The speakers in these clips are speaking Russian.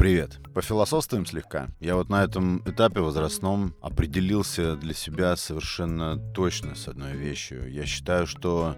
Привет. Пофилософствуем слегка. Я вот на этом этапе возрастном определился для себя совершенно точно с одной вещью. Я считаю, что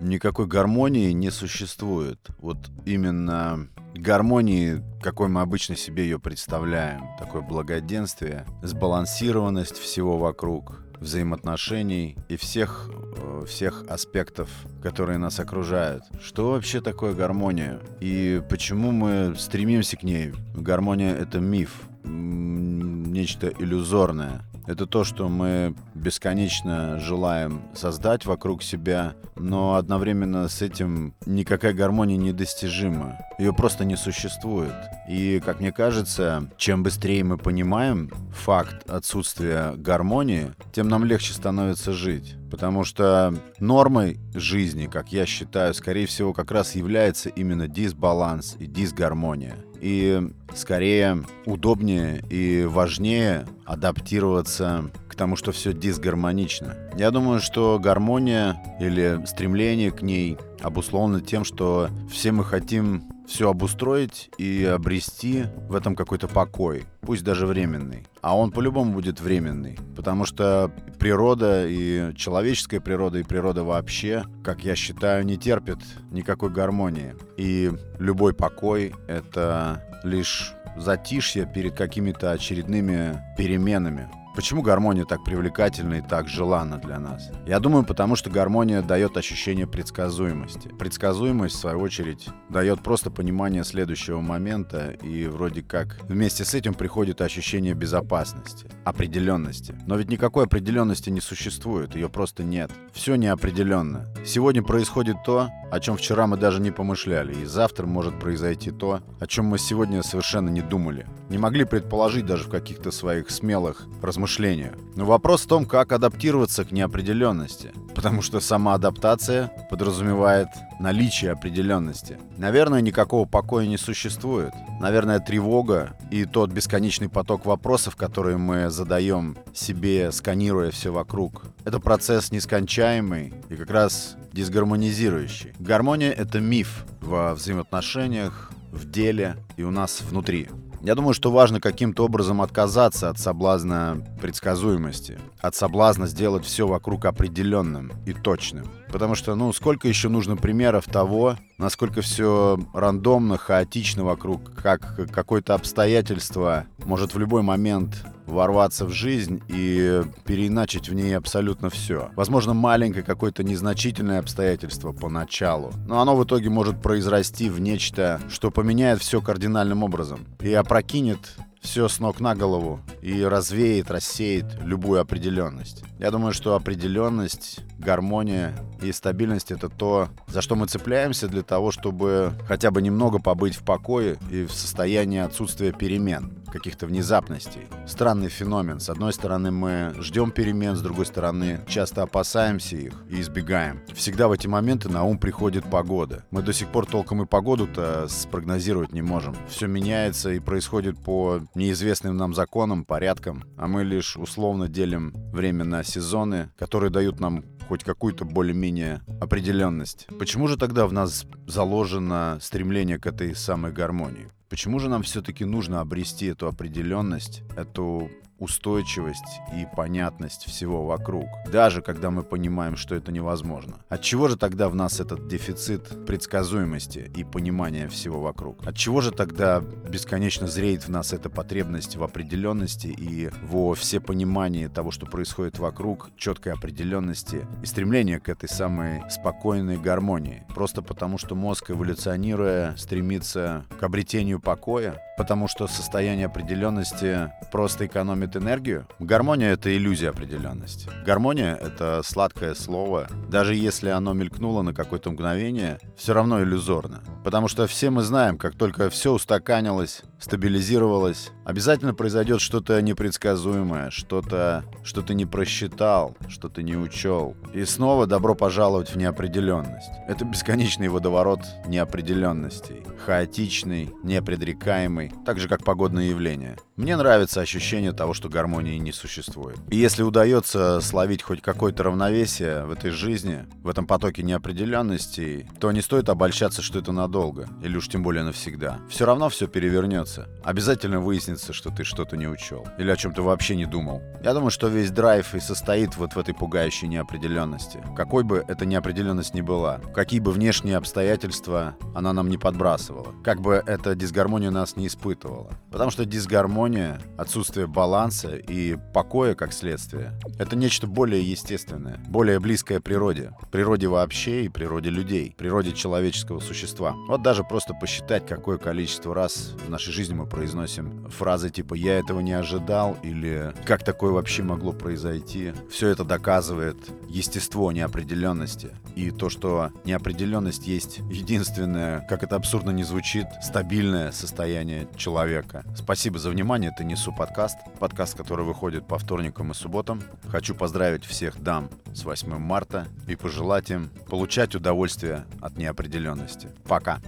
никакой гармонии не существует. Вот именно гармонии, какой мы обычно себе ее представляем. Такое благоденствие, сбалансированность всего вокруг, взаимоотношений и всех, э, всех аспектов, которые нас окружают. Что вообще такое гармония? И почему мы стремимся к ней? Гармония — это миф, нечто иллюзорное. Это то, что мы бесконечно желаем создать вокруг себя, но одновременно с этим никакая гармония недостижима. Ее просто не существует. И, как мне кажется, чем быстрее мы понимаем факт отсутствия гармонии, тем нам легче становится жить. Потому что нормой жизни, как я считаю, скорее всего, как раз является именно дисбаланс и дисгармония. И скорее удобнее и важнее адаптироваться к тому, что все дисгармонично. Я думаю, что гармония или стремление к ней обусловлено тем, что все мы хотим все обустроить и обрести в этом какой-то покой, пусть даже временный. А он по-любому будет временный, потому что природа и человеческая природа и природа вообще, как я считаю, не терпит никакой гармонии. И любой покой — это лишь затишье перед какими-то очередными переменами. Почему гармония так привлекательна и так желанна для нас? Я думаю, потому что гармония дает ощущение предсказуемости. Предсказуемость, в свою очередь, дает просто понимание следующего момента, и вроде как вместе с этим приходит ощущение безопасности, определенности. Но ведь никакой определенности не существует, ее просто нет. Все неопределенно. Сегодня происходит то, о чем вчера мы даже не помышляли, и завтра может произойти то, о чем мы сегодня совершенно не думали. Не могли предположить даже в каких-то своих смелых размышлениях. Но вопрос в том, как адаптироваться к неопределенности. Потому что сама адаптация подразумевает наличие определенности. Наверное, никакого покоя не существует. Наверное, тревога и тот бесконечный поток вопросов, которые мы задаем себе, сканируя все вокруг, это процесс нескончаемый и как раз дисгармонизирующий. Гармония — это миф во взаимоотношениях, в деле и у нас внутри. Я думаю, что важно каким-то образом отказаться от соблазна предсказуемости, от соблазна сделать все вокруг определенным и точным. Потому что, ну, сколько еще нужно примеров того, насколько все рандомно, хаотично вокруг, как какое-то обстоятельство может в любой момент ворваться в жизнь и переиначить в ней абсолютно все. Возможно, маленькое какое-то незначительное обстоятельство поначалу, но оно в итоге может произрасти в нечто, что поменяет все кардинальным образом и опрокинет все с ног на голову и развеет, рассеет любую определенность. Я думаю, что определенность, гармония и стабильность — это то, за что мы цепляемся для того, чтобы хотя бы немного побыть в покое и в состоянии отсутствия перемен каких-то внезапностей. Странный феномен. С одной стороны, мы ждем перемен, с другой стороны, часто опасаемся их и избегаем. Всегда в эти моменты на ум приходит погода. Мы до сих пор толком и погоду-то спрогнозировать не можем. Все меняется и происходит по неизвестным нам законам, порядкам, а мы лишь условно делим время на сезоны, которые дают нам хоть какую-то более-менее определенность. Почему же тогда в нас заложено стремление к этой самой гармонии? Почему же нам все-таки нужно обрести эту определенность, эту устойчивость и понятность всего вокруг, даже когда мы понимаем, что это невозможно. От чего же тогда в нас этот дефицит предсказуемости и понимания всего вокруг? От чего же тогда бесконечно зреет в нас эта потребность в определенности и во всепонимании того, что происходит вокруг, четкой определенности и стремление к этой самой спокойной гармонии? Просто потому, что мозг, эволюционируя, стремится к обретению покоя, потому что состояние определенности просто экономит энергию. Гармония — это иллюзия определенности. Гармония — это сладкое слово. Даже если оно мелькнуло на какое-то мгновение, все равно иллюзорно. Потому что все мы знаем, как только все устаканилось, стабилизировалось, обязательно произойдет что-то непредсказуемое, что-то, что ты не просчитал, что ты не учел. И снова добро пожаловать в неопределенность. Это бесконечный водоворот неопределенностей. Хаотичный, непредрекаемый, так же как погодные явления. Мне нравится ощущение того, что что гармонии не существует. И если удается словить хоть какое-то равновесие в этой жизни, в этом потоке неопределенностей, то не стоит обольщаться, что это надолго, или уж тем более навсегда. Все равно все перевернется. Обязательно выяснится, что ты что-то не учел, или о чем ты вообще не думал. Я думаю, что весь драйв и состоит вот в этой пугающей неопределенности. Какой бы эта неопределенность ни была, какие бы внешние обстоятельства она нам не подбрасывала, как бы эта дисгармония нас не испытывала. Потому что дисгармония, отсутствие баланса и покоя как следствие, это нечто более естественное, более близкое природе. Природе вообще и природе людей, природе человеческого существа. Вот даже просто посчитать, какое количество раз в нашей жизни мы произносим фразы типа «я этого не ожидал» или «как такое вообще могло произойти». Все это доказывает естество неопределенности и то, что неопределенность есть единственное, как это абсурдно не звучит, стабильное состояние человека. Спасибо за внимание, это Несу подкаст, подкаст, который выходит по вторникам и субботам. Хочу поздравить всех дам с 8 марта и пожелать им получать удовольствие от неопределенности. Пока!